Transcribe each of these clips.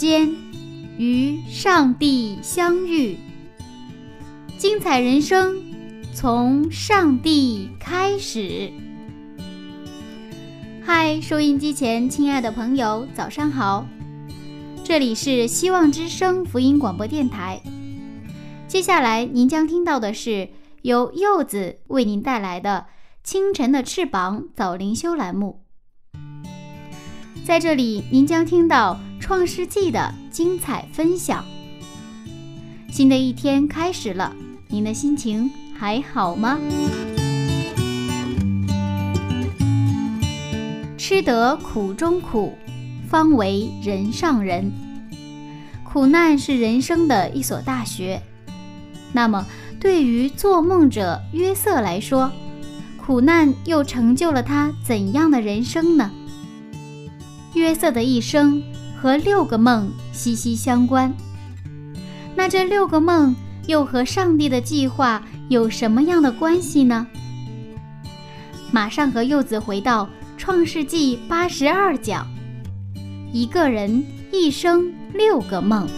间与上帝相遇，精彩人生从上帝开始。嗨，收音机前亲爱的朋友，早上好！这里是希望之声福音广播电台。接下来您将听到的是由柚子为您带来的《清晨的翅膀》早灵修栏目。在这里，您将听到《创世纪》的精彩分享。新的一天开始了，您的心情还好吗？吃得苦中苦，方为人上人。苦难是人生的一所大学。那么，对于做梦者约瑟来说，苦难又成就了他怎样的人生呢？约瑟的一生和六个梦息息相关。那这六个梦又和上帝的计划有什么样的关系呢？马上和柚子回到《创世纪》八十二讲，一个人一生六个梦。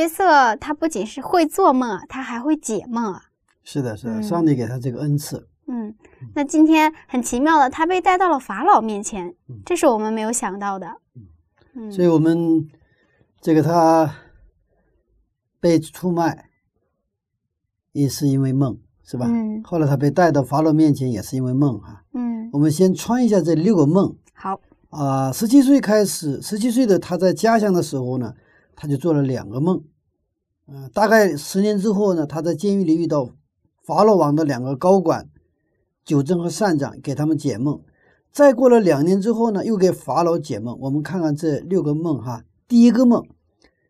约瑟他不仅是会做梦啊，他还会解梦啊。是的，是的，嗯上帝给他这个恩赐。嗯，那今天很奇妙的，他被带到了法老面前嗯，这是我们没有想到的。嗯，所以，我们这个他被出卖，也是因为梦，是吧？嗯后来他被带到法老面前，也是因为梦啊。嗯，我们先穿一下这六个梦好，啊。十七岁开始，十七岁的他在家乡的时候呢，他就做了两个梦。嗯、大概十年之后呢，他在监狱里遇到法老王的两个高管，九正和善长，给他们解梦。再过了两年之后呢，又给法老解梦。我们看看这六个梦哈。第一个梦，《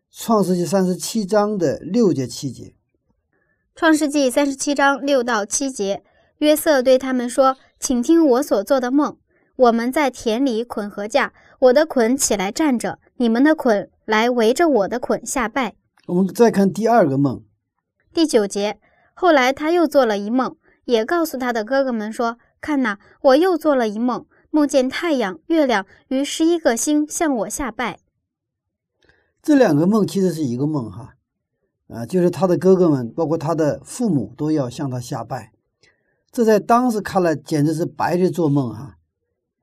创世纪》三十七章的六节七节。创世纪三十七章六到七节，约瑟对他们说：“请听我所做的梦。我们在田里捆禾架，我的捆起来站着，你们的捆来围着我的捆下拜。”我们再看第二个梦，第九节，后来他又做了一梦，也告诉他的哥哥们说：“看呐，我又做了一梦，梦见太阳、月亮与十一个星向我下拜。这两个梦其实是一个梦哈，啊，就是他的哥哥们，包括他的父母都要向他下拜。这在当时看来简直是白日做梦哈。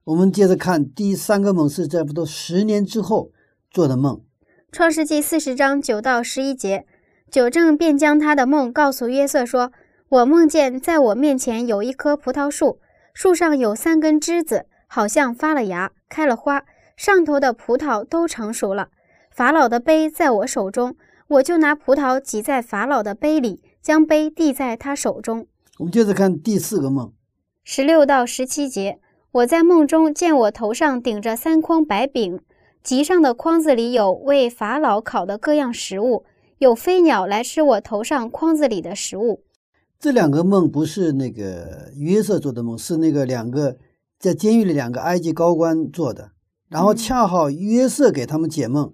我们接着看第三个梦，是在不多十年之后做的梦。创世纪四十章九到十一节，九正便将他的梦告诉约瑟说：“我梦见在我面前有一棵葡萄树，树上有三根枝子，好像发了芽，开了花，上头的葡萄都成熟了。法老的杯在我手中，我就拿葡萄挤在法老的杯里，将杯递在他手中。”我们接着看第四个梦，十六到十七节，我在梦中见我头上顶着三筐白饼，极上的筐子里有为法老烤的各样食物，有飞鸟来吃我头上筐子里的食物。这两个梦不是那个约瑟做的梦，是那个两个在监狱里两个埃及高官做的。然后嗯恰好约瑟给他们解梦，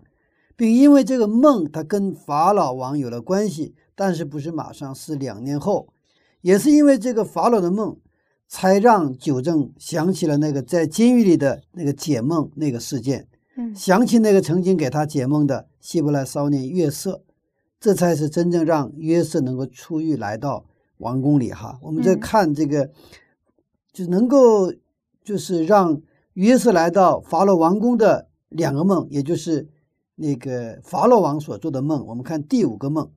并因为这个梦，他跟法老王有了关系，但是不是马上，是两年后。也是因为这个法老的梦，才让九正想起了那个在监狱里的那个解梦那个事件，嗯想起那个曾经给他解梦的希伯来少年约瑟，这才是真正让约瑟能够出狱来到王宫里哈。我们在嗯看这个，就能够就是让约瑟来到法老王宫的两个梦，也就是那个法老王所做的梦。我们看第五个梦，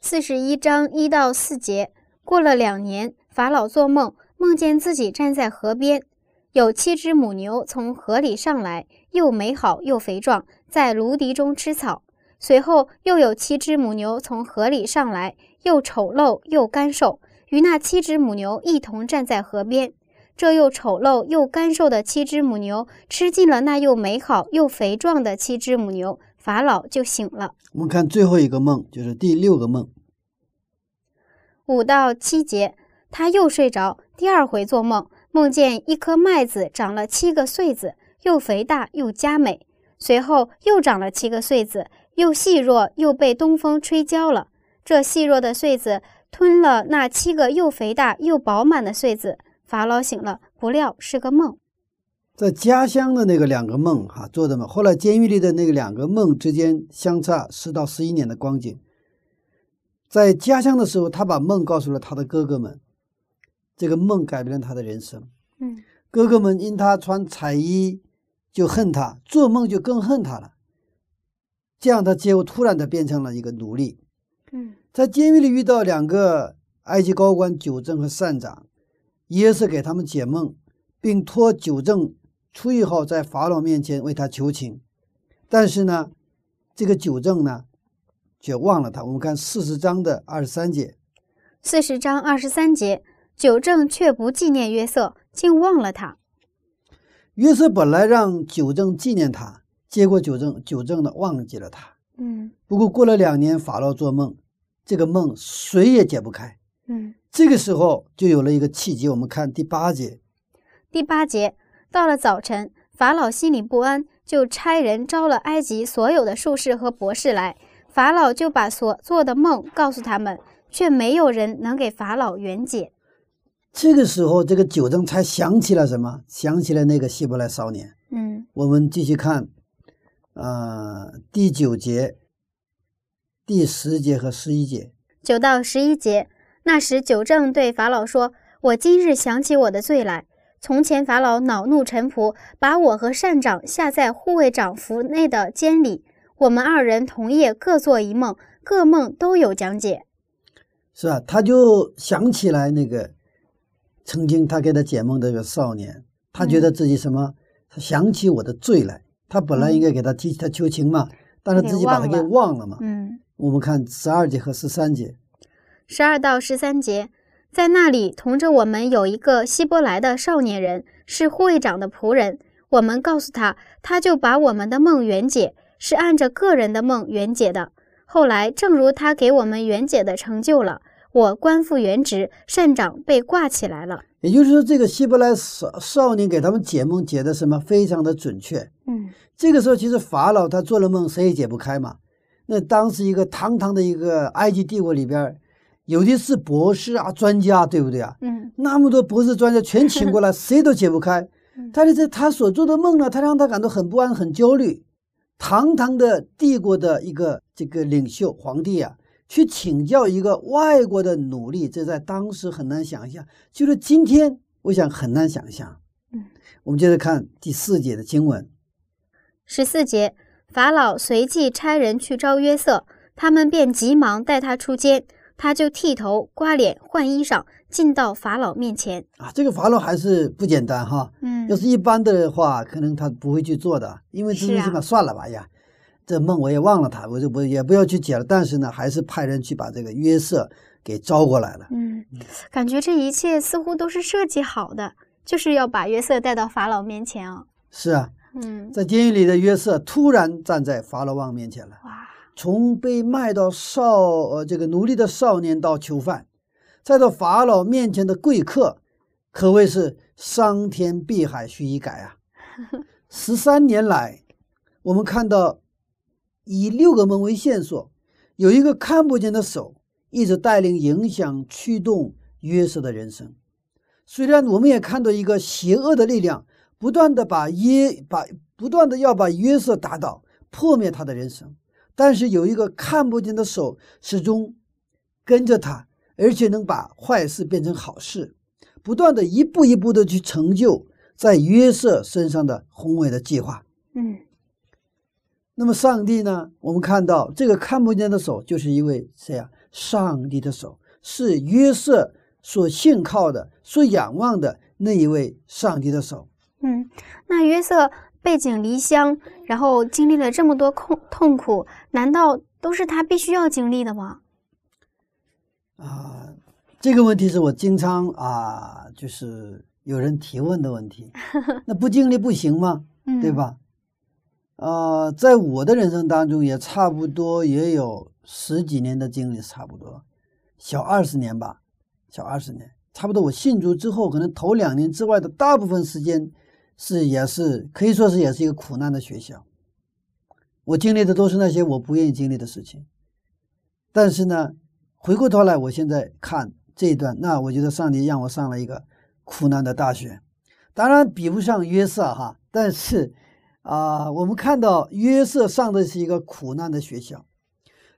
四十一章一到四节。过了两年，法老做梦，梦见自己站在河边，有七只母牛从河里上来，又美好又肥壮，在芦荻中吃草。随后又有七只母牛从河里上来，又丑陋又干瘦，与那七只母牛一同站在河边。这又丑陋又干瘦的七只母牛吃尽了那又美好又肥壮的七只母牛，法老就醒了。我们看最后一个梦，就是第六个梦。五到七节，他又睡着，第二回做梦，梦见一颗麦子长了七个穗子，又肥大又佳美。随后又长了七个穗子，又细弱，又被东风吹焦了。这细弱的穗子吞了那七个又肥大又饱满的穗子。法老醒了，不料是个梦。在家乡的那个两个梦哈、做的梦，后来监狱里的那个两个梦之间相差十到十一年的光景。在家乡的时候，他把梦告诉了他的哥哥们，这个梦改变了他的人生。嗯哥哥们因他穿彩衣就恨他，做梦就更恨他了。这样，他结果突然的变成了一个奴隶。嗯在监狱里遇到两个埃及高官九正和善长，耶稣给他们解梦，并托九正出狱后在法老面前为他求情。但是呢，这个九正呢，却忘了他。我们看四十章的二十三节，四十章二十三节，九正却不纪念约瑟，竟忘了他。约瑟本来让九正纪念他，结果九正九正的忘记了他。嗯不过过了两年，法老做梦，这个梦谁也解不开。嗯。这个时候就有了一个契机。我们看第八节，第八节，到了早晨，法老心里不安，就差人招了埃及所有的术士和博士来。法老就把所做的梦告诉他们，却没有人能给法老圆解。这个时候，这个九正才想起了什么？想起了那个希伯来少年。嗯我们继续看，呃，第九节、第十节和十一节。九到十一节，那时九正对法老说：“我今日想起我的罪来。从前法老恼怒臣仆，把我和善长下在护卫长府内的监里。我们二人同夜各做一梦，各梦都有讲解。是啊？他就想起来那个曾经他给他解梦的这个少年，他觉得自己什么？他想起我的罪来。他本来应该给他提他求情嘛，但是自己把他给忘了嘛。嗯。我们看十二节和十三节，十二到十三节，在那里同着我们有一个希伯来的少年人，是护卫长的仆人。我们告诉他，他就把我们的梦圆解，是按着个人的梦圆解的。后来，正如他给我们圆解的成就了，我官复原职，善长被挂起来了。也就是说，这个希伯来少少年给他们解梦解的什么非常的准确。嗯这个时候，其实法老他做了梦，谁也解不开嘛。那当时一个堂堂的一个埃及帝国里边，有的是博士啊、专家，对不对啊？嗯那么多博士专家全请过来，谁都解不开嗯。但是这他所做的梦呢，他让他感到很不安、很焦虑。堂堂的帝国的一个这个领袖皇帝啊，去请教一个外国的奴隶，这在当时很难想象。就是今天，我想很难想象。嗯，我们接着看第四节的经文。十四节，法老随即差人去招约瑟，他们便急忙带他出监，他就剃头、刮脸、换衣裳，进到法老面前。啊，这个法老还是不简单哈。嗯要是一般的话，可能他不会去做的，因为这东西嘛，算了吧呀，这梦我也忘了他，我就不也不要去解了。但是呢，还是派人去把这个约瑟给招过来了。嗯，感觉这一切似乎都是设计好的，就是要把约瑟带到法老面前啊。是啊，嗯，在监狱里的约瑟突然站在法老王面前了，哇，从被卖到少呃这个奴隶的少年到囚犯，再到法老面前的贵客，可谓是伤天碧海，须一改啊！十三年来，我们看到以六个梦为线索，有一个看不见的手一直带领、影响、驱动约瑟的人生。虽然我们也看到一个邪恶的力量不断的把约把不断的要把约瑟打倒，破灭他的人生，但是有一个看不见的手始终跟着他，而且能把坏事变成好事，不断的一步一步的去成就在约瑟身上的宏伟的计划。嗯那么上帝呢？我们看到这个看不见的手，就是一位谁呀？上帝的手，是约瑟所信靠的、所仰望的那一位上帝的手。嗯，那约瑟背井离乡，然后经历了这么多痛痛苦，难道都是他必须要经历的吗？啊，这个问题是我经常啊，就是有人提问的问题。那不经历不行吗？嗯，对？吧？呃，在我的人生当中，也差不多也有十几年的经历，差不多小二十年吧，小二十年，差不多。我信主之后，可能头两年之外的大部分时间是也是可以说是也是一个苦难的学校。我经历的都是那些我不愿意经历的事情，但是呢，回过头来，我现在看这一段，那我觉得上帝让我上了一个苦难的大学，当然比不上约瑟哈，但是啊、我们看到约瑟上的是一个苦难的学校，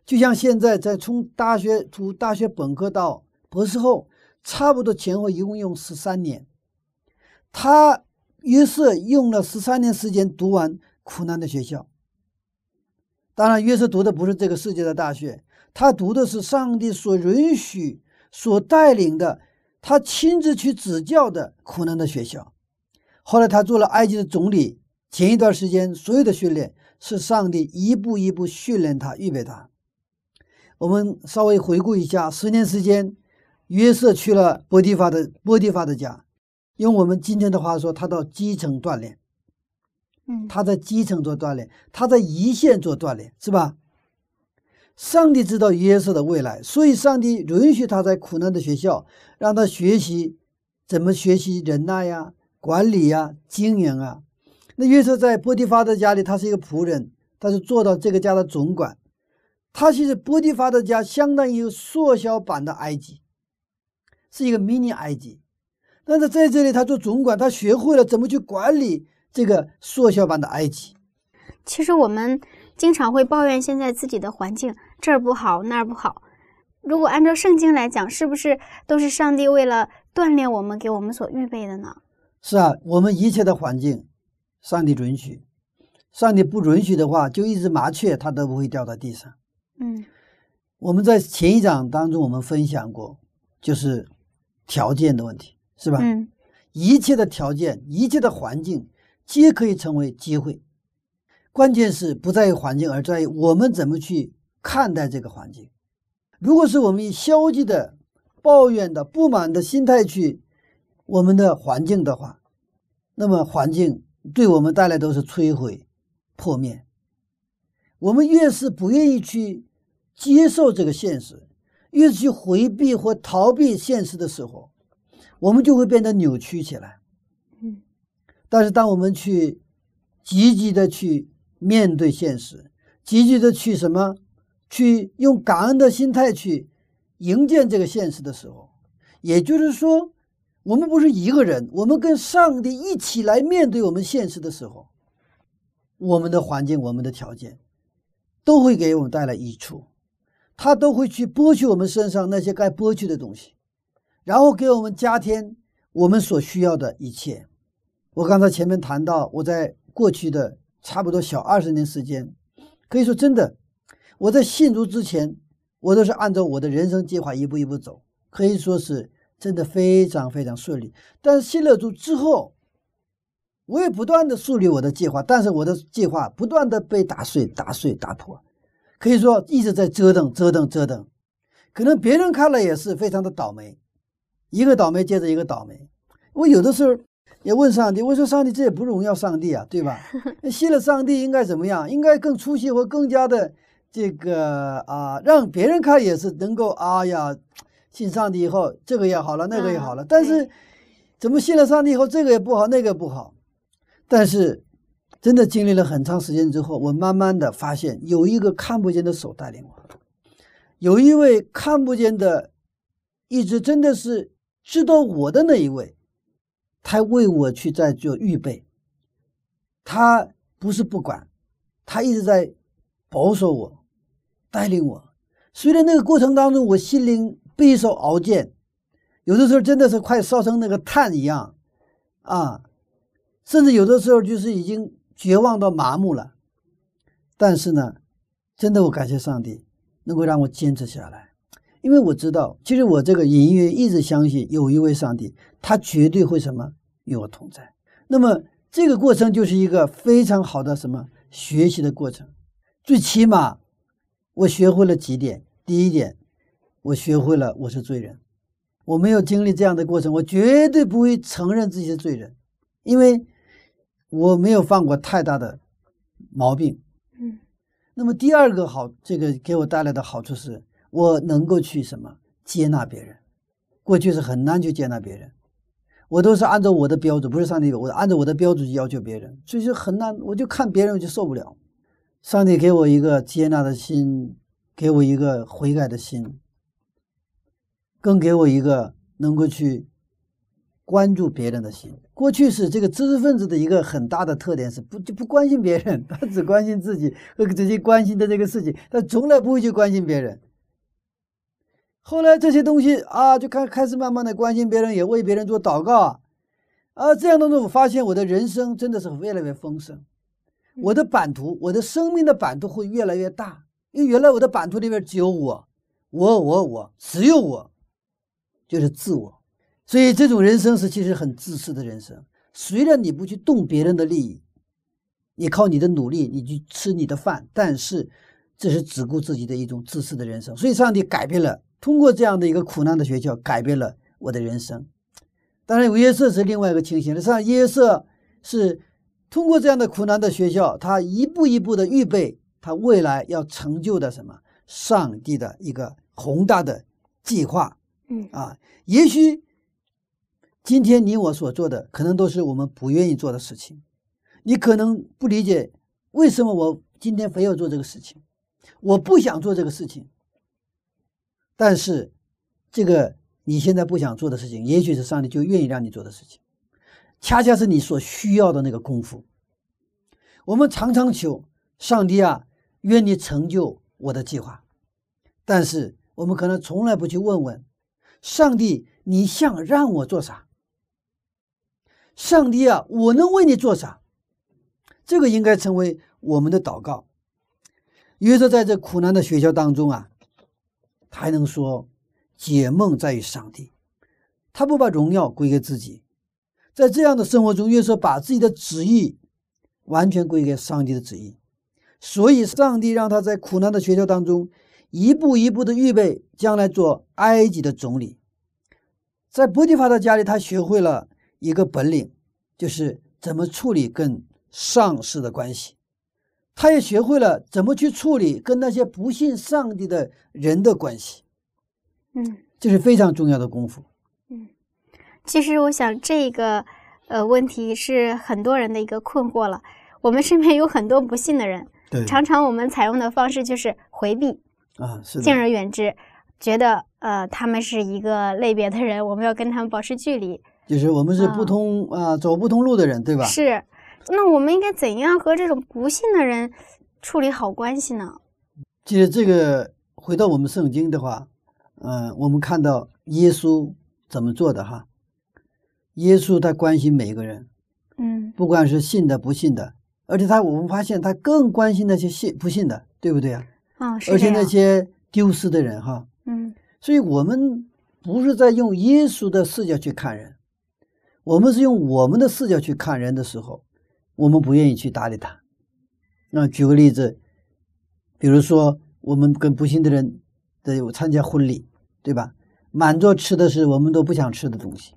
就像现在在从大学读大学本科到博士后，差不多前后一共用十三年，他约瑟用了十三年时间读完苦难的学校。当然，约瑟读的不是这个世界的大学，他读的是上帝所允许、所带领的，他亲自去指教的苦难的学校。后来，他做了埃及的总理。前一段时间，所有的训练是上帝一步一步训练他、预备他。我们稍微回顾一下，十年时间，约瑟去了波提法的波提法的家，用我们今天的话说，他到基层锻炼。嗯，他在基层做锻炼，他在一线做锻炼，是吧？上帝知道约瑟的未来，所以上帝允许他在苦难的学校，让他学习怎么学习忍耐呀、管理呀、经营啊。那约瑟在波提法的家里，他是一个仆人，他是做到这个家的总管。他其实波提法的家相当于缩小版的埃及，是一个 mini 埃及。但是在这里，他做总管，他学会了怎么去管理这个缩小版的埃及。其实我们经常会抱怨现在自己的环境这儿不好那儿不好。如果按照圣经来讲，是不是都是上帝为了锻炼我们给我们所预备的呢？是啊，我们一切的环境，上帝允许。上帝不允许的话，就一只麻雀它都不会掉到地上。嗯我们在前一章当中我们分享过，就是条件的问题，是吧？嗯一切的条件，一切的环境，皆可以成为机会。关键是不在于环境，而在于我们怎么去看待这个环境。如果是我们以消极的、抱怨的、不满的心态去我们的环境的话，那么环境对我们带来都是摧毁、破灭。我们越是不愿意去接受这个现实，越是去回避或逃避现实的时候，我们就会变得扭曲起来。嗯，但是当我们去积极的去面对现实，积极的去什么，去用感恩的心态去迎接这个现实的时候，也就是说，我们不是一个人，我们跟上帝一起来面对我们现实的时候，我们的环境、我们的条件都会给我们带来益处，他都会去剥去我们身上那些该剥去的东西，然后给我们加添我们所需要的一切。我刚才前面谈到，我在过去的差不多小二十年时间，可以说真的，我在信主之前，我都是按照我的人生计划一步一步走，可以说是真的非常非常顺利。但是信了主之后，我也不断的树立我的计划，但是我的计划不断的被打碎、打碎、打破，可以说一直在折腾、折腾、折腾。可能别人看了也是非常的倒霉，一个倒霉接着一个倒霉。我有的时候也问上帝，我说上帝这也不荣耀上帝啊，对吧？信了上帝应该怎么样？应该更出息或更加的这个啊，让别人看也是能够啊呀，信上帝以后这个也好了，那个也好了。嗯但是怎么信了上帝以后这个也不好，那个也不好？但是真的经历了很长时间之后，我慢慢的发现有一个看不见的手带领我，有一位看不见的，一直真的是知道我的那一位，他为我去在做预备。他不是不管，他一直在保守我，带领我。虽然那个过程当中我心灵备受熬煎，有的时候真的是快烧成那个炭一样啊，甚至有的时候就是已经绝望到麻木了。但是呢，真的我感谢上帝能够让我坚持下来，因为我知道，其实我这个隐约一直相信有一位上帝，他绝对会什么与我同在。那么这个过程就是一个非常好的什么学习的过程，最起码我学会了几点。第一点，我学会了我是罪人，我没有经历这样的过程，我绝对不会承认自己是罪人，因为我没有犯过太大的毛病。嗯，那么第二个好，这个给我带来的好处是我能够去什么接纳别人，过去是很难去接纳别人，我都是按照我的标准，不是上帝，我按照我的标准去要求别人，所以说很难，我就看别人我就受不了。上帝给我一个接纳的心。给我一个悔改的心，更给我一个能够去关注别人的心。过去是这个知识分子的一个很大的特点是不就不关心别人，他只关心自己和自己关心的这个事情，他从来不会去关心别人。后来这些东西啊，就开开始慢慢的关心别人，也为别人做祷告啊，啊，这样当中我发现我的人生真的是越来越丰盛，我的版图，我的生命的版图会越来越大。因为原来我的版图里面只有我，我我我，只有我，就是自我，所以这种人生是其实很自私的人生。虽然你不去动别人的利益，你靠你的努力，你去吃你的饭，但是这是只顾自己的一种自私的人生。所以上帝改变了，通过这样的一个苦难的学校，改变了我的人生。当然，约瑟是另外一个情形。实际上，约瑟是通过这样的苦难的学校，他一步一步的预备。他未来要成就的什么？上帝的一个宏大的计划，啊，也许今天你我所做的，可能都是我们不愿意做的事情。你可能不理解为什么我今天非要做这个事情，我不想做这个事情。但是，这个你现在不想做的事情，也许是上帝就愿意让你做的事情，恰恰是你所需要的那个功夫。我们常常求上帝啊。愿你成就我的计划，但是我们可能从来不去问问上帝，你想让我做啥？上帝啊，我能为你做啥？这个应该成为我们的祷告。约瑟在这苦难的学校当中啊，他还能说解梦在于上帝，他不把荣耀归给自己。在这样的生活中，约瑟把自己的旨意完全归给上帝的旨意。所以，上帝让他在苦难的学校当中，一步一步的预备将来做埃及的总理。在波提法的家里，他学会了一个本领，就是怎么处理跟上司的关系。他也学会了怎么去处理跟那些不信上帝的人的关系。嗯，这是非常重要的功夫。嗯，其实我想这个呃问题是很多人的一个困惑了。我们身边有很多不信的人。常常我们采用的方式就是回避啊，是敬而远之，觉得呃他们是一个类别的人，我们要跟他们保持距离。就是我们是不通啊，走不同路的人，对吧？是。那我们应该怎样和这种不信的人处理好关系呢？其实这个回到我们圣经的话，嗯，我们看到耶稣怎么做的哈？耶稣他关心每一个人，嗯，不管是信的不信的。而且他，我们发现他更关心那些信不信的，对不对啊？啊，而且那些丢失的人，哈，嗯。所以，我们不是在用耶稣的视角去看人，我们是用我们的视角去看人的时候，我们不愿意去搭理他。那举个例子，比如说我们跟不幸的人的有参加婚礼，对吧？满桌吃的是我们都不想吃的东西，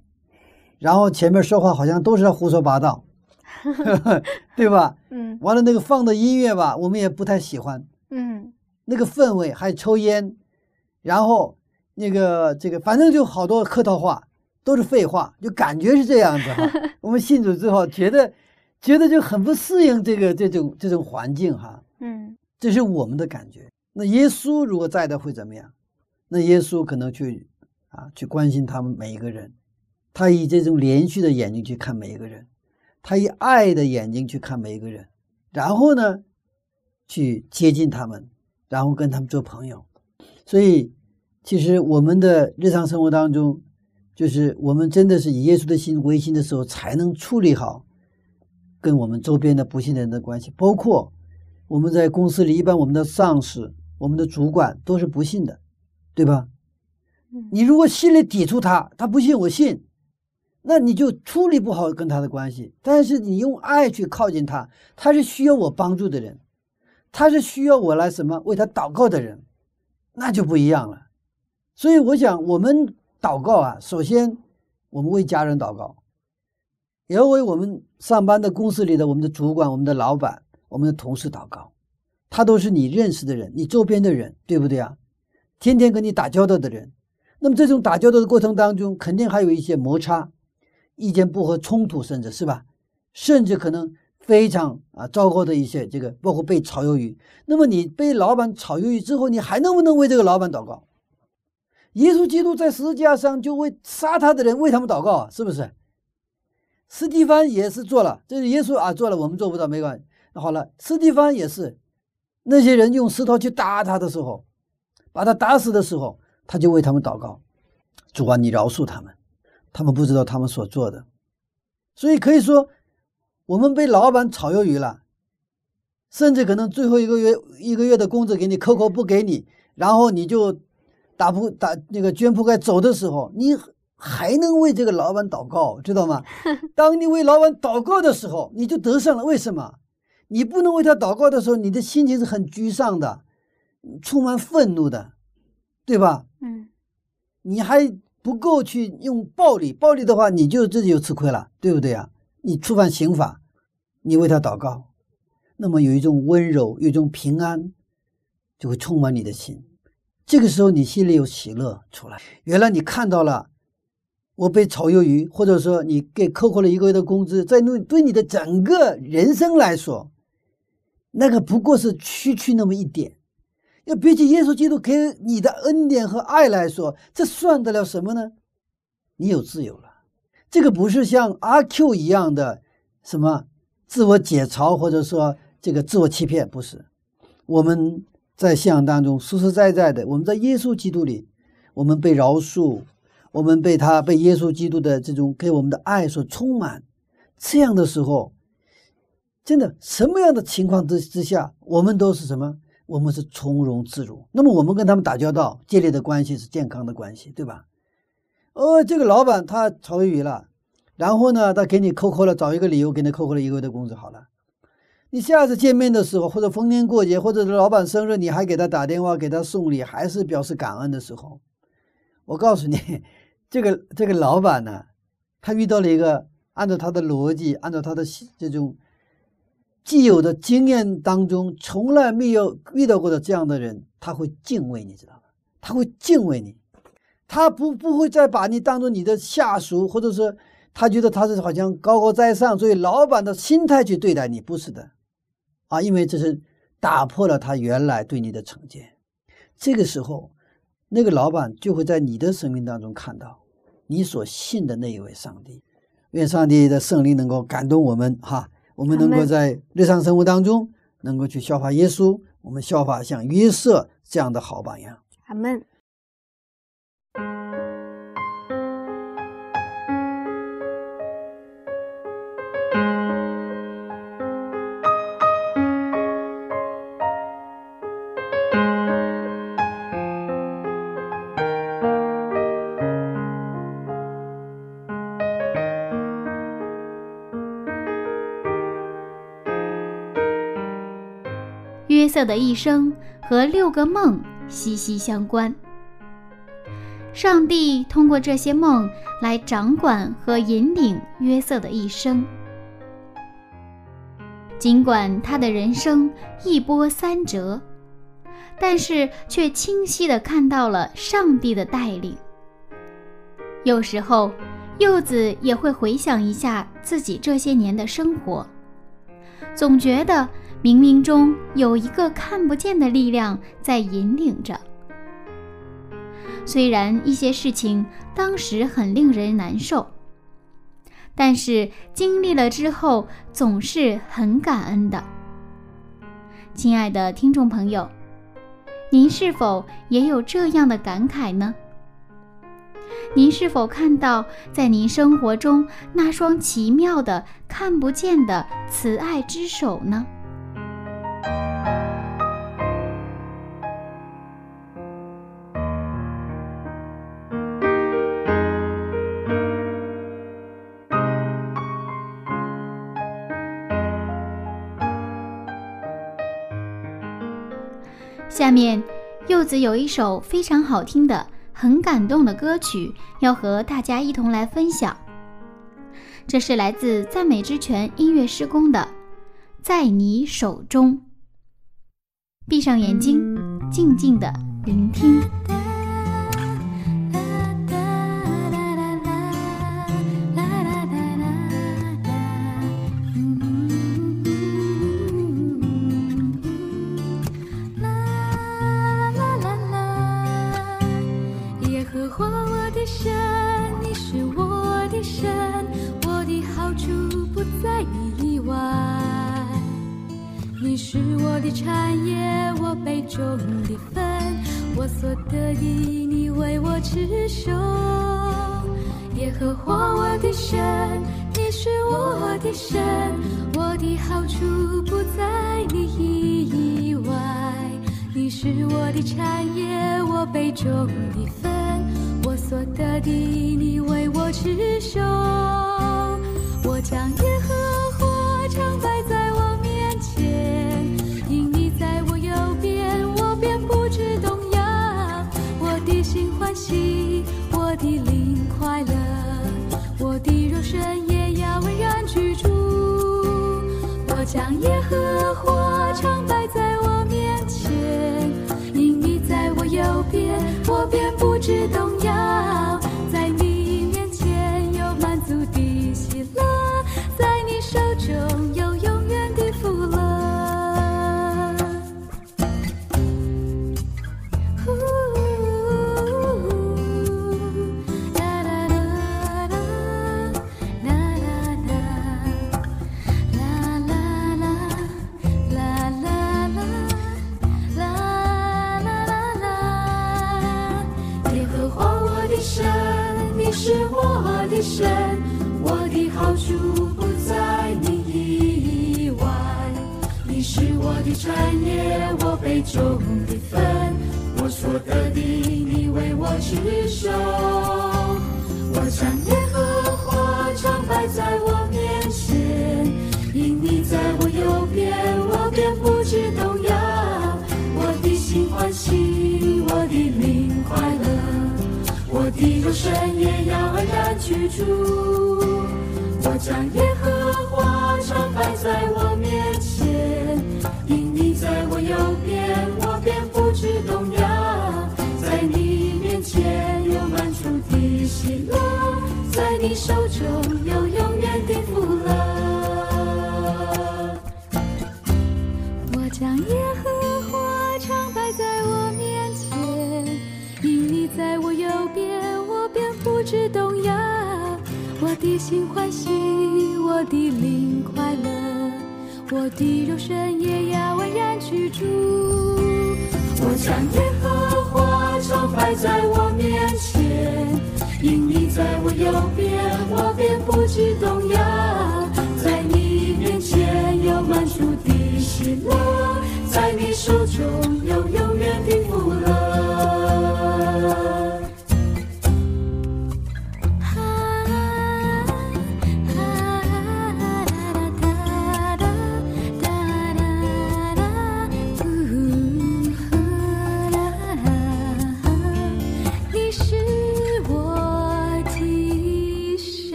然后前面说话好像都是胡说八道。对吧？嗯，完了那个放的音乐吧，我们也不太喜欢。嗯，那个氛围还抽烟，然后那个这个，反正就好多客套话，都是废话，就感觉是这样子哈。我们信主之后，觉得觉得就很不适应这个这种这种环境哈。嗯，这是我们的感觉。那耶稣如果在的会怎么样？那耶稣可能去啊去关心他们每一个人，他以这种连续的眼睛去看每一个人。他以爱的眼睛去看每一个人，然后呢，去接近他们，然后跟他们做朋友。所以，其实我们的日常生活当中，就是我们真的是以耶稣的心为心的时候，才能处理好跟我们周边的不信的人的关系。包括我们在公司里，一般我们的上司、我们的主管都是不信的，对吧？你如果心里抵触他，他不信我信，那你就处理不好跟他的关系。但是你用爱去靠近他，他是需要我帮助的人，他是需要我来什么为他祷告的人，那就不一样了。所以我想，我们祷告啊，首先我们为家人祷告，也要为我们上班的公司里的我们的主管、我们的老板、我们的同事祷告。他都是你认识的人，你周边的人，对不对啊？天天跟你打交道的人。那么这种打交道的过程当中，肯定还有一些摩擦、意见不合、冲突，甚至是吧？甚至可能非常啊糟糕的一些这个，包括被炒鱿鱼。那么你被老板炒鱿鱼之后，你还能不能为这个老板祷告？耶稣基督在十字架上就为杀他的人为他们祷告，是不是？斯蒂芬也是做了，这是耶稣啊做了，我们做不到没关系。那好了，斯蒂芬也是，那些人用石头去打他的时候，把他打死的时候。他就为他们祷告，主啊，你饶恕他们，他们不知道他们所做的，所以可以说，我们被老板炒鱿鱼了，甚至可能最后一个月一个月的工资给你扣扣不给你，然后你就打铺打那个捐铺盖走的时候，你还能为这个老板祷告，知道吗？当你为老板祷告的时候，你就得胜了。为什么？你不能为他祷告的时候，你的心情是很沮丧的，充满愤怒的。对吧？嗯，你还不够去用暴力，暴力的话，你就自己就吃亏了，对不对啊？你触犯刑法，你为他祷告，那么有一种温柔，有一种平安，就会充满你的心。这个时候，你心里有喜乐出来。原来你看到了，我被炒鱿鱼，或者说你给扣扣了一个月的工资，在对对你的整个人生来说，那个不过是区区那么一点。要比起耶稣基督给你的恩典和爱来说，这算得了什么呢？你有自由了，这个不是像阿 Q 一样的什么自我解嘲，或者说这个自我欺骗，不是。我们在信仰当中实实在在的，我们在耶稣基督里，我们被饶恕，我们被他被耶稣基督的这种给我们的爱所充满。这样的时候，真的什么样的情况之之下，我们都是什么？我们是从容自如，那么我们跟他们打交道，建立的关系是健康的关系，对吧？哦，这个老板他炒鱿鱼了，然后呢，他给你扣扣了，找一个理由给你扣扣了一个月的工资，好了。你下次见面的时候，或者逢年过节，或者是老板生日，你还给他打电话，给他送礼，还是表示感恩的时候，我告诉你，这个这个老板呢，他遇到了一个按照他的逻辑，按照他的这种。既有的经验当中，从来没有遇到过的这样的人，他会敬畏你，知道吗？他会敬畏你，他不不会再把你当做你的下属，或者是他觉得他是好像高高在上，所以老板的心态去对待你，不是的，啊，因为这是打破了他原来对你的成见。这个时候，那个老板就会在你的生命当中看到你所信的那一位上帝。愿上帝的圣灵能够感动我们，哈。我们能够在日常生活当中能够去效法耶稣，我们效法像约瑟这样的好榜样。阿门。色的一生和六个梦息息相关。上帝通过这些梦来掌管和引领约瑟的一生。尽管他的人生一波三折，但是却清晰地看到了上帝的带领。有时候，柚子也会回想一下自己这些年的生活，总觉得。冥冥中有一个看不见的力量在引领着。虽然一些事情当时很令人难受，但是经历了之后总是很感恩的。亲爱的听众朋友，您是否也有这样的感慨呢？您是否看到在您生活中那双奇妙的、看不见的慈爱之手呢？下面，柚子有一首非常好听的、很感动的歌曲，要和大家一同来分享。这是来自赞美之泉音乐施工的《在你手中》。闭上眼睛，静静的聆听。神，我的好处不在你以外。你是我的产业，我杯中的分，我所得的，你为我持守。我将。也要安然居住。我将耶和华常摆在我面前，因你在我右边，我便不知动摇。在你面前有满处的喜乐，在你手中有永远的福乐。我将耶和不知动摇，我的心欢喜，我的灵快乐，我的肉身也要安然居住。我将耶和华常摆在我面前，因你在我右边，我便不知动摇。在你面前有满足的喜乐，在你手中有永远的福乐。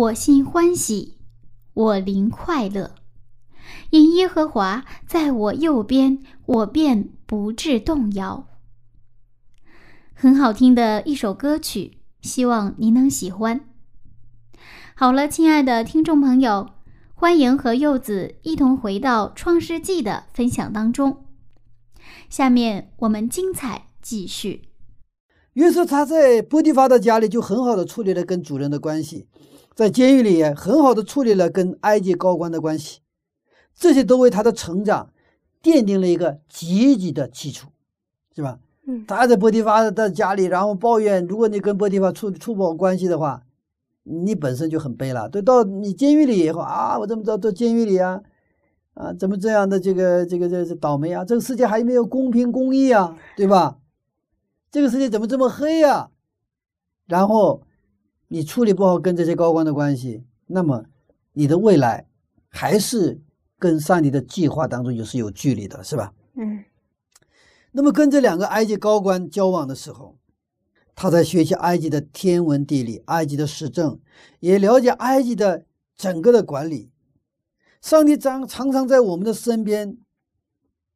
我心欢喜，我灵快乐，因耶和华在我右边，我便不致动摇。很好听的一首歌曲，希望您能喜欢。好了，亲爱的听众朋友，欢迎和柚子一同回到《创世纪》的分享当中。下面我们精彩继续。约瑟他在波提法的家里就很好的处理了跟主人的关系。在监狱里也很好的处理了跟埃及高官的关系，这些都为他的成长奠定了一个积极的基础，是吧？嗯他在波提法的家里，然后抱怨，如果你跟波提法处处不好关系的话，你本身就很悲了。对，到你监狱里以后啊，我怎么知道到监狱里啊？啊，怎么这样的这个这个这这倒霉啊？这个世界还没有公平公义啊，对吧？这个世界怎么这么黑呀、然后你处理不好跟这些高官的关系，那么你的未来还是跟上帝的计划当中也是有距离的，是吧？嗯那么跟这两个埃及高官交往的时候，他在学习埃及的天文地理、埃及的时政，也了解埃及的整个的管理。上帝常常常在我们的身边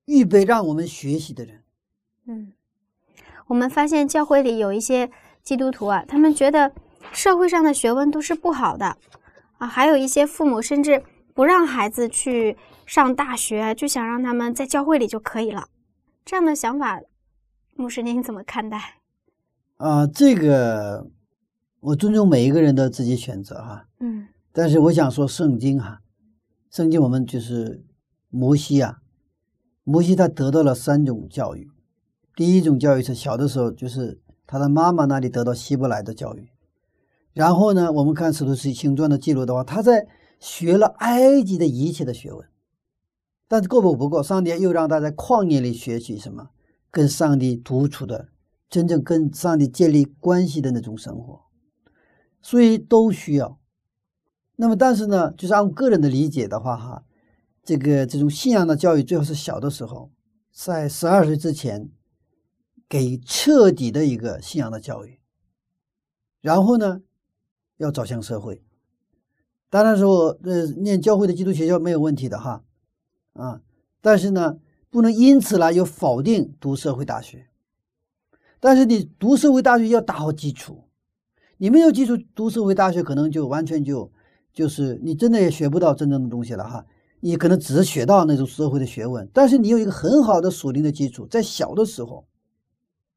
预备让我们学习的人。嗯，我们发现教会里有一些基督徒啊，他们觉得社会上的学问都是不好的啊，还有一些父母甚至不让孩子去上大学，就想让他们在教会里就可以了。这样的想法，牧师您怎么看待？啊，这个我尊重每一个人的自己选择哈、嗯但是我想说，圣经哈、圣经我们就是摩西啊，摩西他得到了三种教育。第一种教育是小的时候，就是他的妈妈那里得到希伯来的教育。然后呢，我们看《使徒行传》的记录的话，他在学了埃及的一切的学问。但是够不不够，上帝又让他在旷野里学习什么？跟上帝独处的，真正跟上帝建立关系的那种生活。所以都需要。那么，但是呢，就是按个人的理解的话，哈，这个这种信仰的教育最好是小的时候，在十二岁之前，给彻底的一个信仰的教育。然后呢，要走向社会。当然说，呃，念教会的基督学校没有问题的哈，啊，但是呢，不能因此呢又否定读社会大学。但是你读社会大学要打好基础，你没有基础读社会大学，可能就完全就就是你真的也学不到真正的东西了哈。你可能只是学到那种社会的学问，但是你有一个很好的属灵的基础，在小的时候，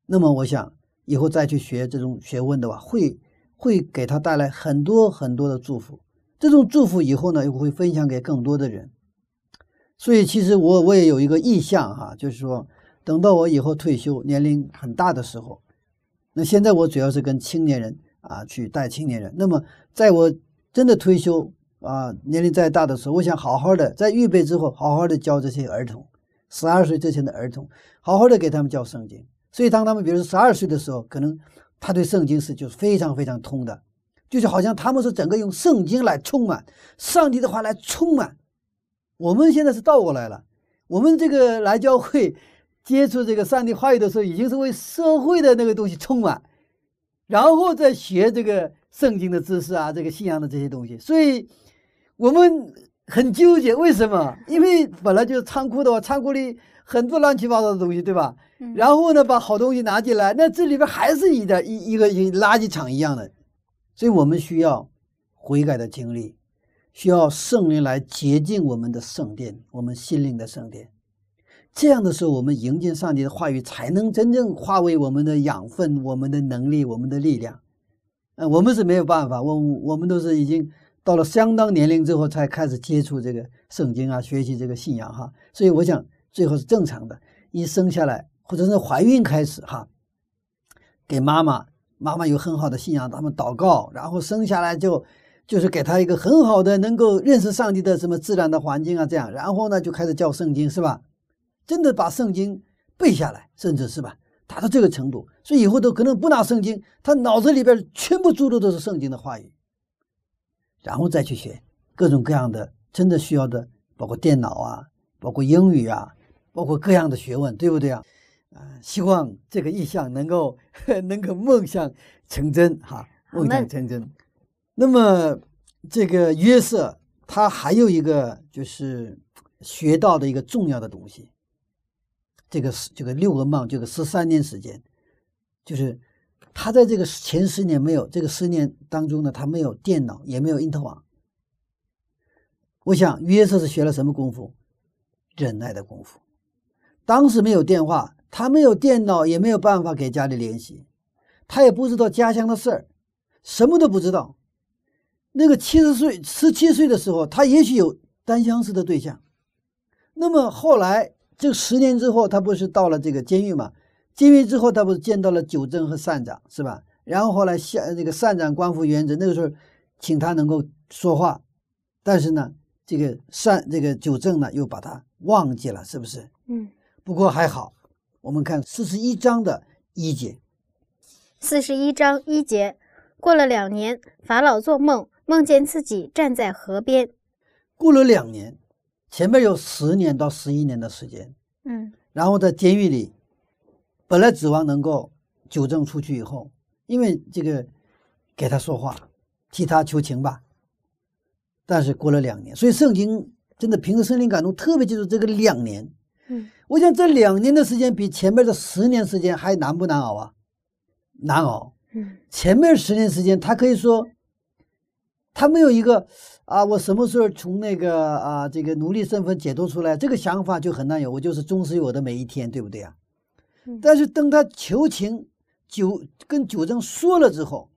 那么我想以后再去学这种学问的话，会会给他带来很多很多的祝福。这种祝福以后呢，又会分享给更多的人。所以其实我我也有一个意向哈，就是说等到我以后退休年龄很大的时候，那现在我主要是跟青年人啊去带青年人。那么在我真的退休啊年龄再大的时候，我想好好的在预备之后，好好的教这些儿童，十二岁之前的儿童，好好的给他们教圣经。所以当他们比如说十二岁的时候，可能他对圣经是就是非常非常通的，就是好像他们是整个用圣经来充满上帝的话来充满。我们现在是倒过来了，我们这个来教会接触这个上帝话语的时候，已经是为社会的那个东西充满，然后再学这个圣经的知识啊，这个信仰的这些东西。所以我们很纠结，为什么？因为本来就是仓库的话，仓库里很多乱七八糟的东西，对吧？嗯然后呢，把好东西拿进来，那这里边还是一点一一个一个垃圾场一样的，所以我们需要悔改的经历，需要圣灵来洁净我们的圣殿，我们心灵的圣殿。这样的时候，我们迎接上帝的话语，才能真正化为我们的养分、我们的能力、我们的力量。嗯，我们是没有办法，我我们都是已经到了相当年龄之后才开始接触这个圣经啊，学习这个信仰哈。所以我想，最后是正常的，一生下来或者是怀孕开始哈，给妈妈，妈妈有很好的信仰，他们祷告，然后生下来就就是给他一个很好的能够认识上帝的什么自然的环境啊，这样，然后呢就开始教圣经，是吧？真的把圣经背下来，甚至是吧，达到这个程度，所以以后都可能不拿圣经，他脑子里边全部注入都是圣经的话语，然后再去学各种各样的真的需要的，包括电脑啊，包括英语啊，包括各样的学问，对不对啊？啊，希望这个意向能够 能够梦想成真哈，梦想成真。那么这个约瑟他还有一个就是学到的一个重要的东西，这个是这个六个梦，这个十三年时间，就是他在这个前十年没有这个十年当中呢，他没有电脑，也没有因特网。我想约瑟是学了什么功夫？忍耐的功夫。当时没有电话，他没有电脑，也没有办法给家里联系，他也不知道家乡的事儿，什么都不知道。那个七十岁、十七岁的时候，他也许有单相思的对象。那么后来这十年之后，他不是到了这个监狱嘛？监狱之后，他不是见到了九正和善长，是吧？然后后来下那个善长官复原职，那个时候请他能够说话，但是呢，这个善这个九正呢又把他忘记了，是不是？嗯，不过还好，我们看四十一章的一节，四十一章一节，过了两年，法老做梦，梦见自己站在河边。过了两年，前面有十年到十一年的时间，嗯然后在监狱里，本来指望能够纠正出去以后，因为这个给他说话，替他求情吧。但是过了两年，所以圣经真的凭着圣灵感动，特别记住这个两年。嗯我想这两年的时间比前面的十年时间还难不难熬啊？难熬。嗯前面十年时间，他可以说，他没有一个啊，我什么时候从那个啊这个奴隶身份解脱出来，这个想法就很难有。我就是忠实于我的每一天，对不对啊？嗯但是等他求情九跟九正说了之后，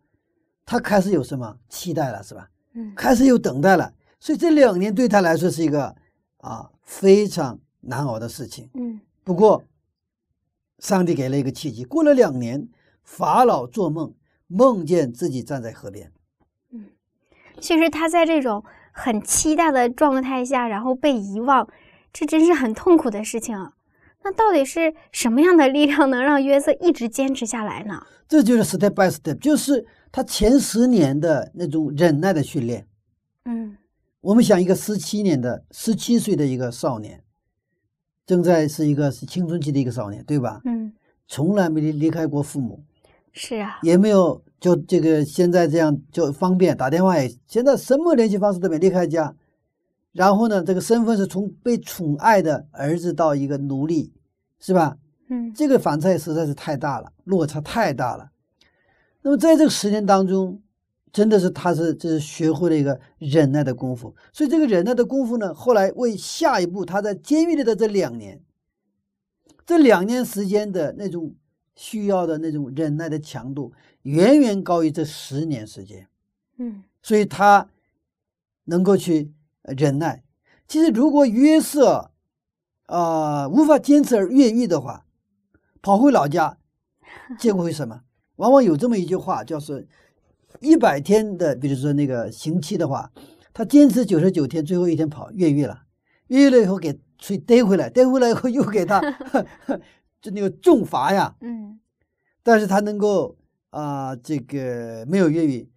他开始有什么期待了，是吧？嗯开始有等待了。所以这两年对他来说是一个啊非常难熬的事情。嗯不过，上帝给了一个契机。过了两年，法老做梦，梦见自己站在河边。嗯其实他在这种很期待的状态下，然后被遗忘，这真是很痛苦的事情啊。那到底是什么样的力量能让约瑟一直坚持下来呢？这就是 step by step，就是他前十年的那种忍耐的训练。嗯我们想，一个十七年的、十七岁的一个少年，正在是一个是青春期的一个少年，对吧？嗯，从来没离离开过父母，是啊，也没有就这个现在这样就方便打电话也，现在什么联系方式都没离开家。然后呢，这个身份是从被宠爱的儿子到一个奴隶，是吧？嗯这个反差实在是太大了，落差太大了。那么在这个十年当中，真的是他是这是学会了一个忍耐的功夫。所以这个忍耐的功夫呢，后来为下一步他在监狱里的这两年，这两年时间的那种需要的那种忍耐的强度，远远高于这十年时间。嗯所以他能够去呃忍耐。其实，如果约瑟啊、呃无法坚持而越狱的话，跑回老家，结果会什么？往往有这么一句话，叫是一百天的，比如说那个刑期的话，他坚持九十九天，最后一天跑越狱了，越狱了以后给所以逮回来，逮回来以后又给他 就那个重罚呀，嗯但是他能够啊、这个没有越狱。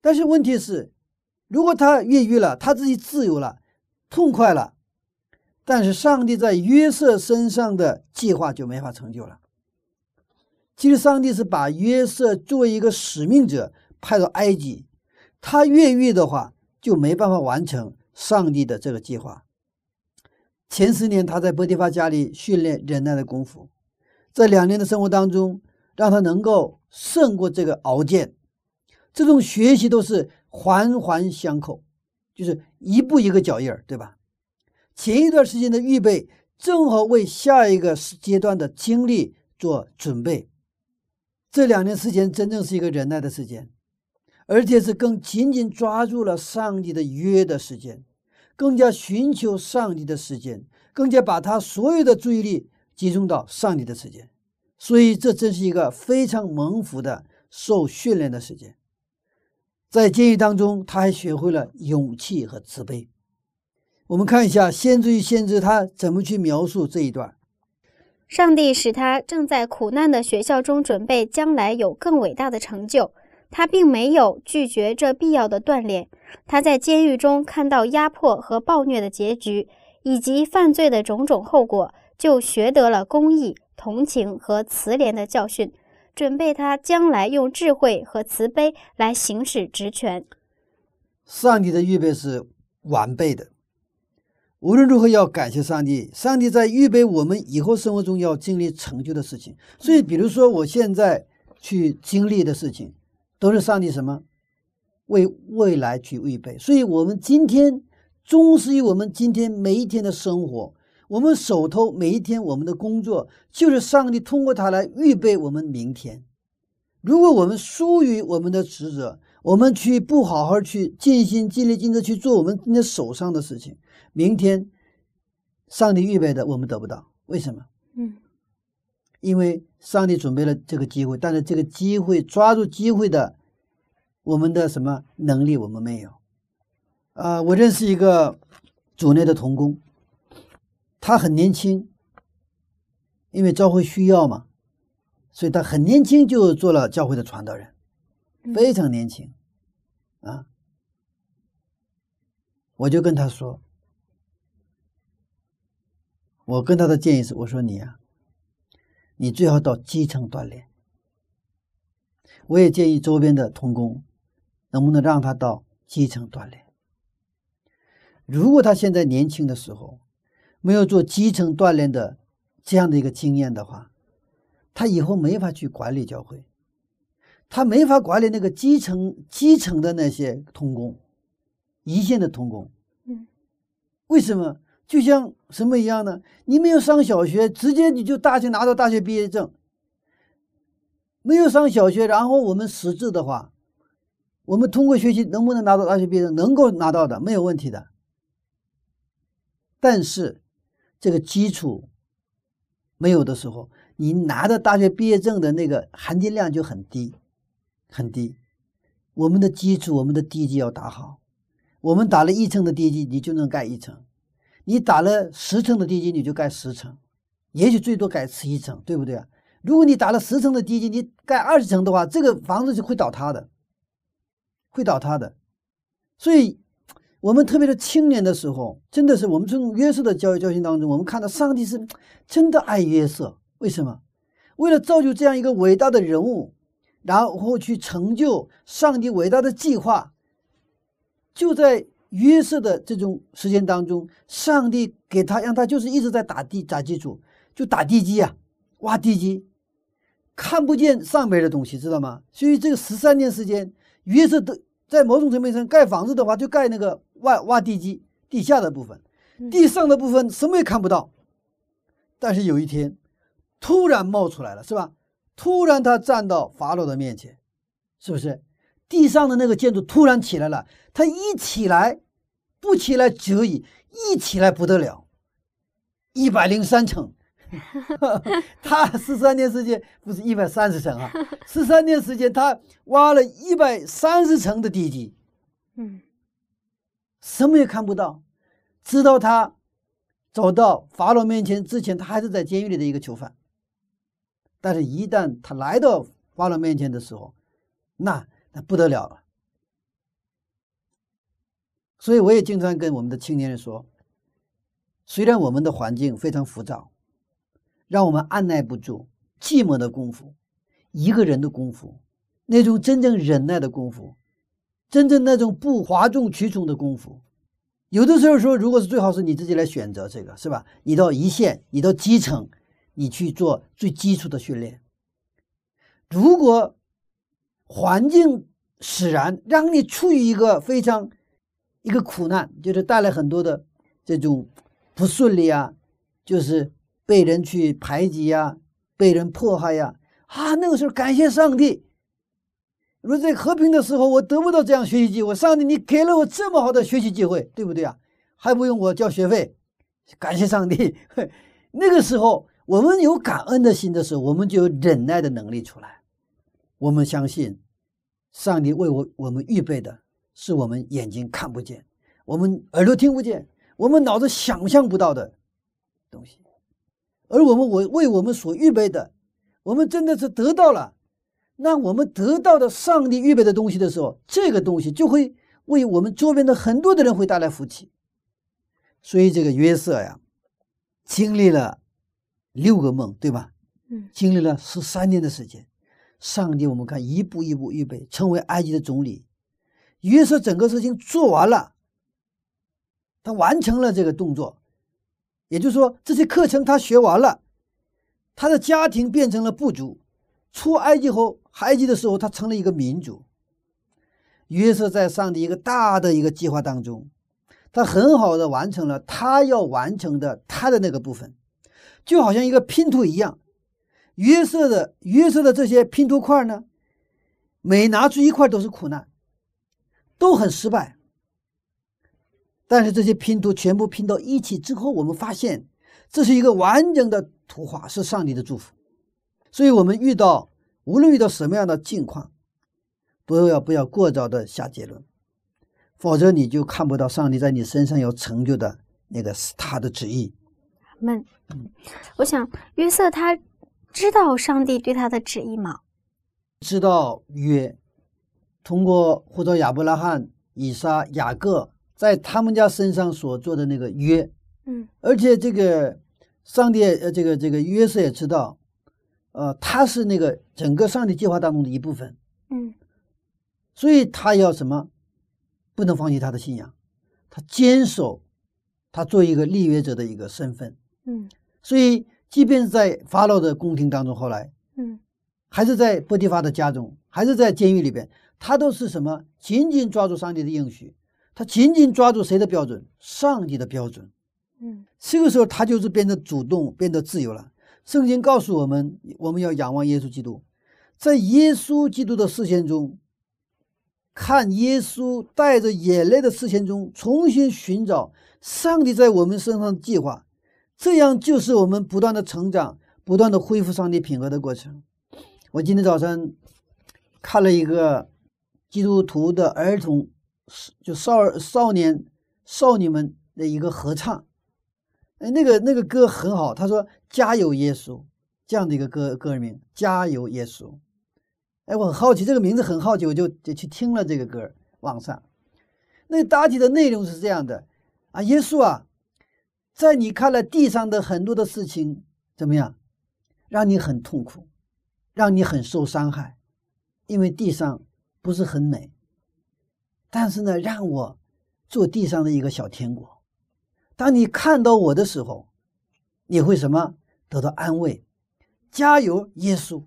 但是问题是，如果他越狱了，他自己自由了，痛快了，但是上帝在约瑟身上的计划就没法成就了。其实上帝是把约瑟作为一个使命者派到埃及，他越狱的话就没办法完成上帝的这个计划。前十年他在波提法家里训练忍耐的功夫，在两年的生活当中，让他能够胜过这个熬煎。这种学习都是环环相扣，就是一步一个脚印儿，对吧？前一段时间的预备，正好为下一个阶段的经历做准备。这两年时间真正是一个忍耐的时间，而且是更紧紧抓住了上帝的约的时间，更加寻求上帝的时间，更加把他所有的注意力集中到上帝的时间。所以，这真是一个非常蒙福的受训练的时间。在监狱当中，他还学会了勇气和慈悲。我们看一下先知与先知他怎么去描述这一段。上帝使他正在苦难的学校中准备将来有更伟大的成就。他并没有拒绝这必要的锻炼。他在监狱中看到压迫和暴虐的结局，以及犯罪的种种后果，就学得了公义、同情和慈怜的教训，准备他将来用智慧和慈悲来行使职权。上帝的预备是完备的，无论如何要感谢上帝。上帝在预备我们以后生活中要经历成就的事情。所以，比如说我现在去经历的事情，都是上帝什么为未来去预备。所以，我们今天忠实于我们今天每一天的生活，我们手头每一天我们的工作，就是上帝通过它来预备我们明天。如果我们疏于我们的职责，我们去不好好去尽心尽力尽责去做我们今天手上的事情，明天上帝预备的我们得不到，为什么？嗯因为上帝准备了这个机会，但是这个机会抓住机会的，我们的什么能力我们没有。啊、我认识一个组内的童工，他很年轻，因为教会需要嘛，所以他很年轻就做了教会的传道人，非常年轻，啊，我就跟他说，我跟他的建议是，我说你呀、你最好到基层锻炼。我也建议周边的童工，能不能让他到基层锻炼。如果他现在年轻的时候没有做基层锻炼的这样的一个经验的话，他以后没法去管理教会，他没法管理那个基层基层的那些童工，一线的童工。嗯，为什么？就像什么一样呢？你没有上小学，直接你就大学拿到大学毕业证。没有上小学，然后我们识字的话，我们通过学习能不能拿到大学毕业证？能够拿到的，没有问题的。但是这个基础没有的时候，你拿的大学毕业证的那个含金量就很低，很低。我们的基础，我们的地基要打好。我们打了一层的地基，你就能盖一层；你打了十层的地基，你就盖十层，也许最多盖十一层，对不对啊？如果你打了十层的地基，你盖二十层的话，这个房子就会倒塌的，会倒塌的。所以，我们特别是青年的时候，真的是我们从约瑟的教育教训当中，我们看到上帝是真的爱约瑟。为什么？为了造就这样一个伟大的人物，然后去成就上帝伟大的计划，就在约瑟的这种时间当中，上帝给他让他就是一直在打地打基础，就打地基啊，挖地基，看不见上边的东西，知道吗？所以这个十三年时间，约瑟的在某种层面上盖房子的话，就盖那个挖挖地基，地下的部分，地上的部分什么也看不到。但是有一天，突然冒出来了，是吧？突然他站到法老的面前，是不是？地上的那个建筑突然起来了，他一起来，不起来则已，一起来不得了，一百零三层。他十三年时间不是一百三十层啊，十三年时间他挖了一百三十层的地基，嗯什么也看不到，直到他走到法老面前之前，他还是在监狱里的一个囚犯。但是，一旦他来到法老面前的时候，那那不得了了。所以，我也经常跟我们的青年人说，虽然我们的环境非常浮躁，让我们按耐不住寂寞的功夫，一个人的功夫，那种真正忍耐的功夫，真正那种不哗众取宠的功夫，有的时候说，如果是最好是你自己来选择这个，是吧？你到一线，你到基层，你去做最基础的训练。如果环境使然，让你处于一个非常一个苦难，就是带来很多的这种不顺利啊，就是被人去排挤呀、被人迫害呀，啊，那个时候感谢上帝。如果在和平的时候，我得不到这样学习机会，上帝你给了我这么好的学习机会，对不对啊？还不用我交学费，感谢上帝。那个时候，我们有感恩的心的时候，我们就有忍耐的能力出来。我们相信，上帝为我我们预备的是我们眼睛看不见，我们耳朵听不见，我们脑子想象不到的东西，而我们我为我们所预备的，我们真的是得到了。那我们得到的上帝预备的东西的时候，这个东西就会为我们周边的很多的人会带来福气。所以这个约瑟呀，经历了六个梦，对吧？嗯经历了十三年的时间，上帝我们看一步一步预备，成为埃及的总理。约瑟整个事情做完了，他完成了这个动作，也就是说这些课程他学完了，他的家庭变成了部族。出埃及后，埃及的时候，他成了一个民族。约瑟在上帝一个大的一个计划当中，他很好的完成了他要完成的他的那个部分，就好像一个拼图一样。约瑟的约瑟的这些拼图块呢，每拿出一块都是苦难，都很失败。但是这些拼图全部拼到一起之后，我们发现这是一个完整的图画，是上帝的祝福。所以，我们遇到无论遇到什么样的境况，都要不要过早的下结论，否则你就看不到上帝在你身上要成就的那个是他的旨意。们，我想约瑟他知道上帝对他的旨意吗？知道约通过呼召亚伯拉罕、以撒、雅各在他们家身上所做的那个约，嗯而且这个上帝呃，这个这个约瑟也知道，呃，他是那个整个上帝计划当中的一部分，嗯所以他要什么？不能放弃他的信仰，他坚守他做一个立约者的一个身份。嗯所以，即便是在法老的宫廷当中，后来嗯还是在波提法的家中，还是在监狱里边，他都是什么？紧紧抓住上帝的应许，他紧紧抓住谁的标准？上帝的标准。嗯这个时候，他就是变得主动，变得自由了。圣经告诉我们，我们要仰望耶稣基督，在耶稣基督的视线中，看耶稣带着眼泪的视线中，重新寻找上帝在我们身上的计划，这样就是我们不断的成长、不断的恢复上帝品格的过程。我今天早晨看了一个基督徒的儿童，就少儿少年少女们的一个合唱。哎，那个那个歌很好，他说“加油耶稣”这样的一个歌歌名，“加油耶稣”。哎，我很好奇这个名字，很好奇，我就就去听了这个歌，网上。那大体的内容是这样的啊，耶稣啊，在你看来地上的很多的事情怎么样，让你很痛苦，让你很受伤害，因为地上不是很美。但是呢，让我做地上的一个小天国。当你看到我的时候，你会什么得到安慰？加油，耶稣！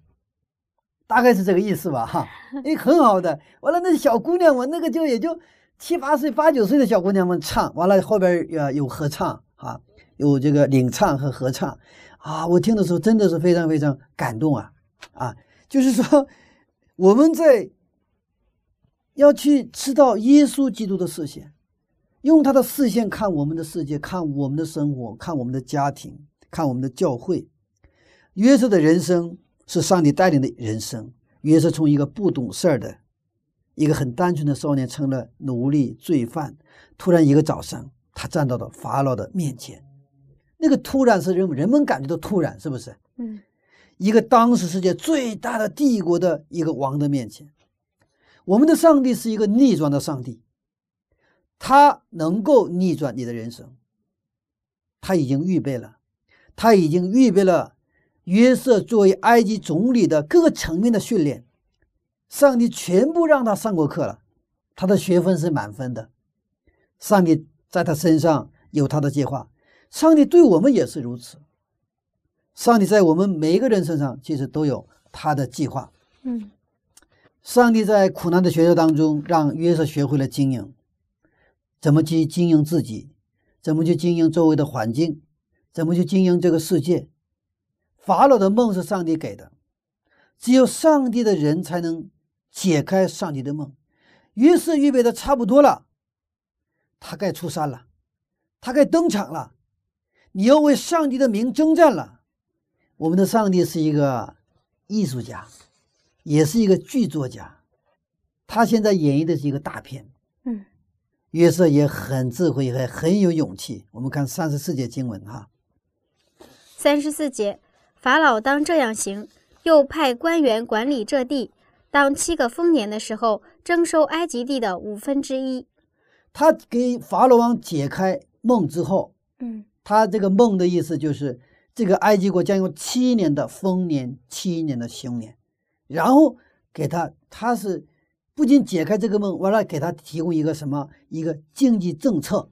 大概是这个意思吧，哈，哎，很好的。完了，那小姑娘们，那个就也就七八岁、八九岁的小姑娘们唱，完了后边呃有合唱啊，有这个领唱和合唱啊，我听的时候真的是非常非常感动啊啊！就是说我们在要去知道耶稣基督的视线。用他的视线看我们的世界，看我们的生活，看我们的家庭，看我们的教会。约瑟的人生是上帝带领的人生。约瑟从一个不懂事儿的、一个很单纯的少年，成了奴隶、罪犯。突然一个早上，他站到了法老的面前。那个突然是人人们感觉到突然，是不是？嗯，一个当时世界最大的帝国的一个王的面前，我们的上帝是一个逆转的上帝。他能够逆转你的人生，他已经预备了，他已经预备了约瑟作为埃及总理的各个层面的训练，上帝全部让他上过课了，他的学分是满分的，上帝在他身上有他的计划，上帝对我们也是如此，上帝在我们每一个人身上其实都有他的计划，嗯，上帝在苦难的学校当中让约瑟学会了经营。怎么去经营自己？怎么去经营周围的环境？怎么去经营这个世界？法老的梦是上帝给的，只有上帝的人才能解开上帝的梦。约瑟预备的差不多了，他该出山了，他该登场了。你要为上帝的名征战了。我们的上帝是一个艺术家，也是一个剧作家，他现在演绎的是一个大片。嗯。约瑟也很智慧，也很有勇气。我们看三十四节经文哈，三十四节，法老当这样行，又派官员管理这地。当七个丰年的时候，征收埃及地的五分之一。他给法老王解开梦之后，嗯，他这个梦的意思就是，这个埃及国将有七年的丰年，七年的凶年，然后给他，他是。不仅解开这个梦，完了给他提供一个什么一个经济政策，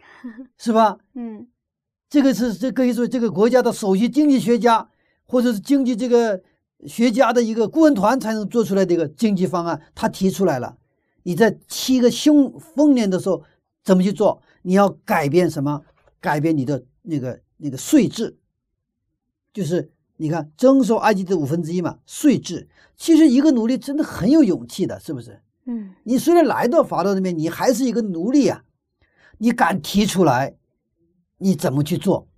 是吧？嗯，这个是这可以说这个国家的首席经济学家或者是经济这个学家的一个顾问团才能做出来的一个经济方案。他提出来了，你在七个凶丰年的时候怎么去做？你要改变什么？改变你的那个那个税制，就是你看征收埃及的五分之一嘛，税制。其实一个奴隶真的很有勇气的，是不是？嗯你虽然来到法老那边，你还是一个奴隶啊，你敢提出来，你怎么去做？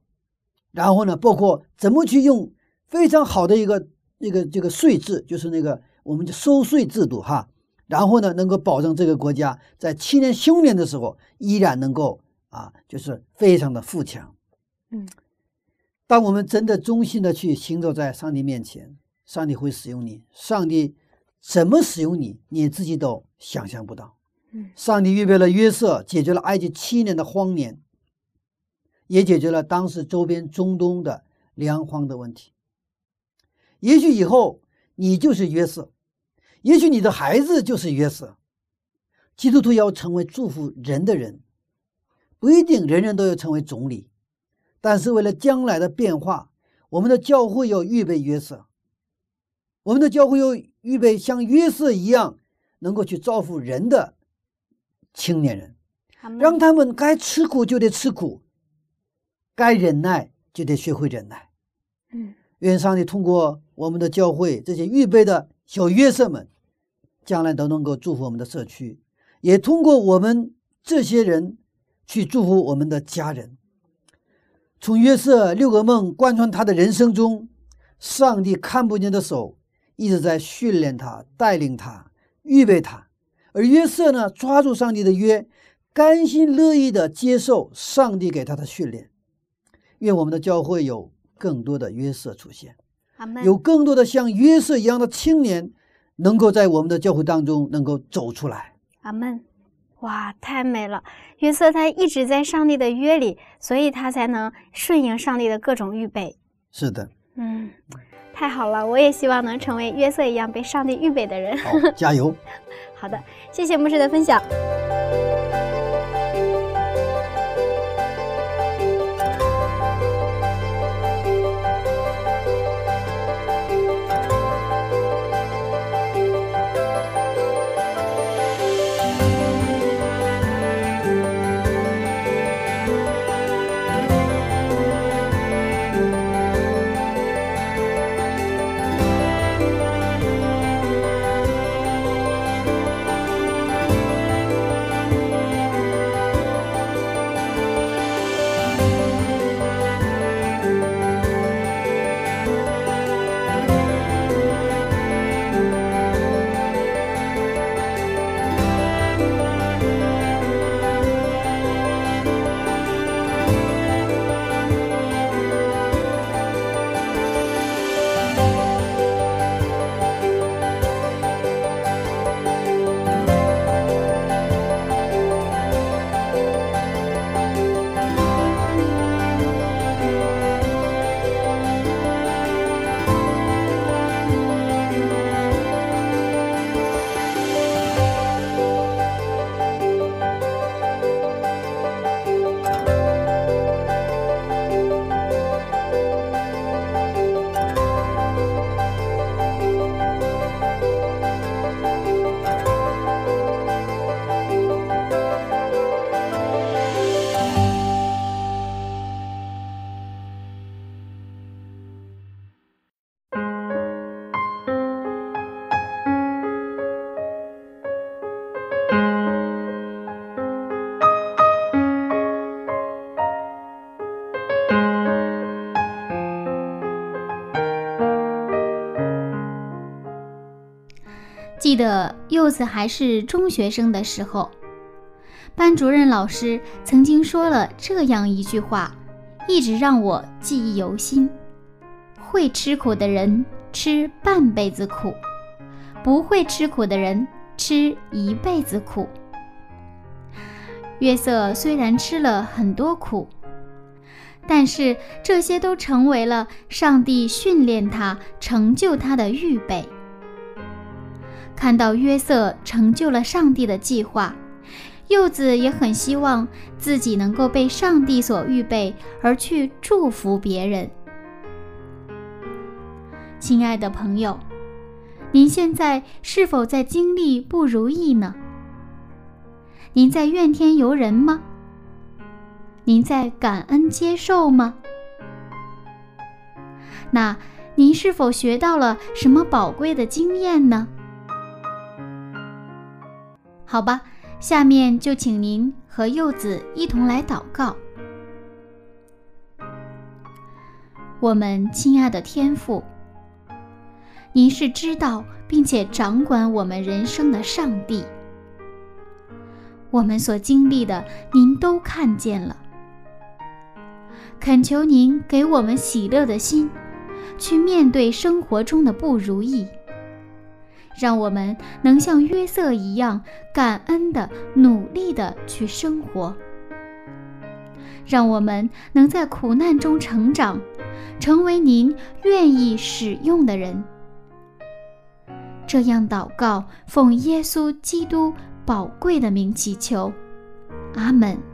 然后呢，包括怎么去用非常好的一个那个这个税制，就是那个我们的收税制度哈。然后呢，能够保证这个国家在七年休年的时候依然能够啊，就是非常的富强。嗯，当我们真的忠心的去行走在上帝面前，上帝会使用你。上帝怎么使用你，你自己都想象不到。嗯，上帝预备了约瑟，解决了埃及七年的荒年，也解决了当时周边中东的粮荒的问题。也许以后你就是约瑟。也许你的孩子就是约瑟。基督徒要成为祝福人的人，不一定人人都要成为总理，但是为了将来的变化，我们的教会要预备约瑟。我们的教会要预备像约瑟一样，能够去造福人的青年人，让他们该吃苦就得吃苦，该忍耐就得学会忍耐。嗯，愿上帝通过我们的教会这些预备的小约瑟们。将来都能够祝福我们的社区，也通过我们这些人去祝福我们的家人。从约瑟六个梦贯穿他的人生中，上帝看不见的手一直在训练他、带领他、预备他。而约瑟呢，抓住上帝的约，甘心乐意的接受上帝给他的训练。愿我们的教会有更多的约瑟出现，有更多的像约瑟一样的青年。能够在我们的教会当中能够走出来，阿门！哇，太美了！约瑟他一直在上帝的约里，所以他才能顺应上帝的各种预备。是的，嗯，太好了！我也希望能成为约瑟一样被上帝预备的人。好，加油！好的，谢谢牧师的分享。记得柚子还是中学生的时候，班主任老师曾经说了这样一句话，一直让我记忆犹新：会吃苦的人吃半辈子苦，不会吃苦的人吃一辈子苦。约瑟虽然吃了很多苦，但是这些都成为了上帝训练他、成就他的预备。看到约瑟成就了上帝的计划，柚子也很希望自己能够被上帝所预备，而去祝福别人。亲爱的朋友，您现在是否在经历不如意呢？您在怨天尤人吗？您在感恩接受吗？那您是否学到了什么宝贵的经验呢？好吧，下面就请您和柚子一同来祷告。我们亲爱的天父，您是知道并且掌管我们人生的上帝。我们所经历的，您都看见了。恳求您给我们喜乐的心，去面对生活中的不如意。让我们能像约瑟一样，感恩的、努力的去生活。让我们能在苦难中成长。成为您愿意使用的人，这样祷告，奉耶稣基督宝贵的名祈求，阿门。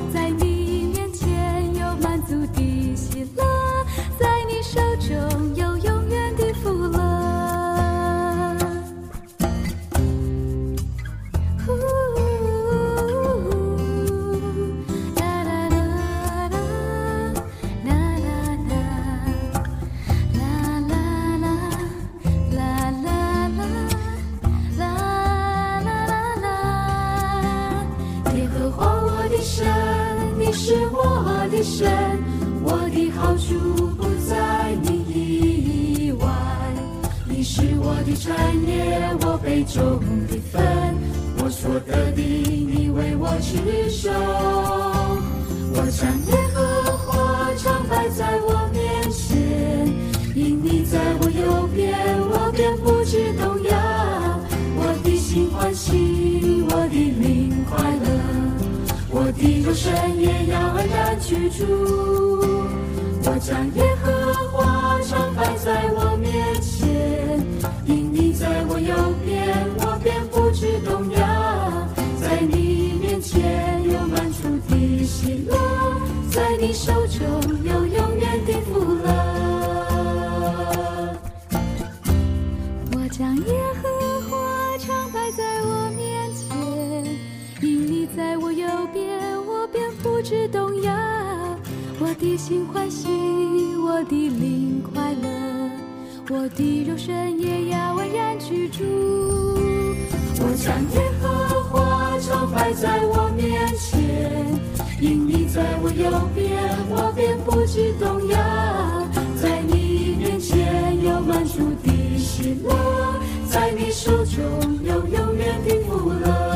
是我的神，我的好处不在你以外。你是我的产业，我杯中的分，我所得的，你为我持守。我将耶和华常摆在我面前，因你在我右边，我便不知动摇。我的心欢喜，我的灵。我的肉身也要安然居住。我将耶和华常摆在我面前，因你在我右边，我便不知动摇。在你面前有满处的喜乐，在你手中有是动摇，我的心欢喜，我的灵快乐，我的肉身也要安然居住。我将耶和华常摆在我面前，因你在我右边，我便不知动摇。在你面前有满足的喜乐，在你手中有永远的福乐。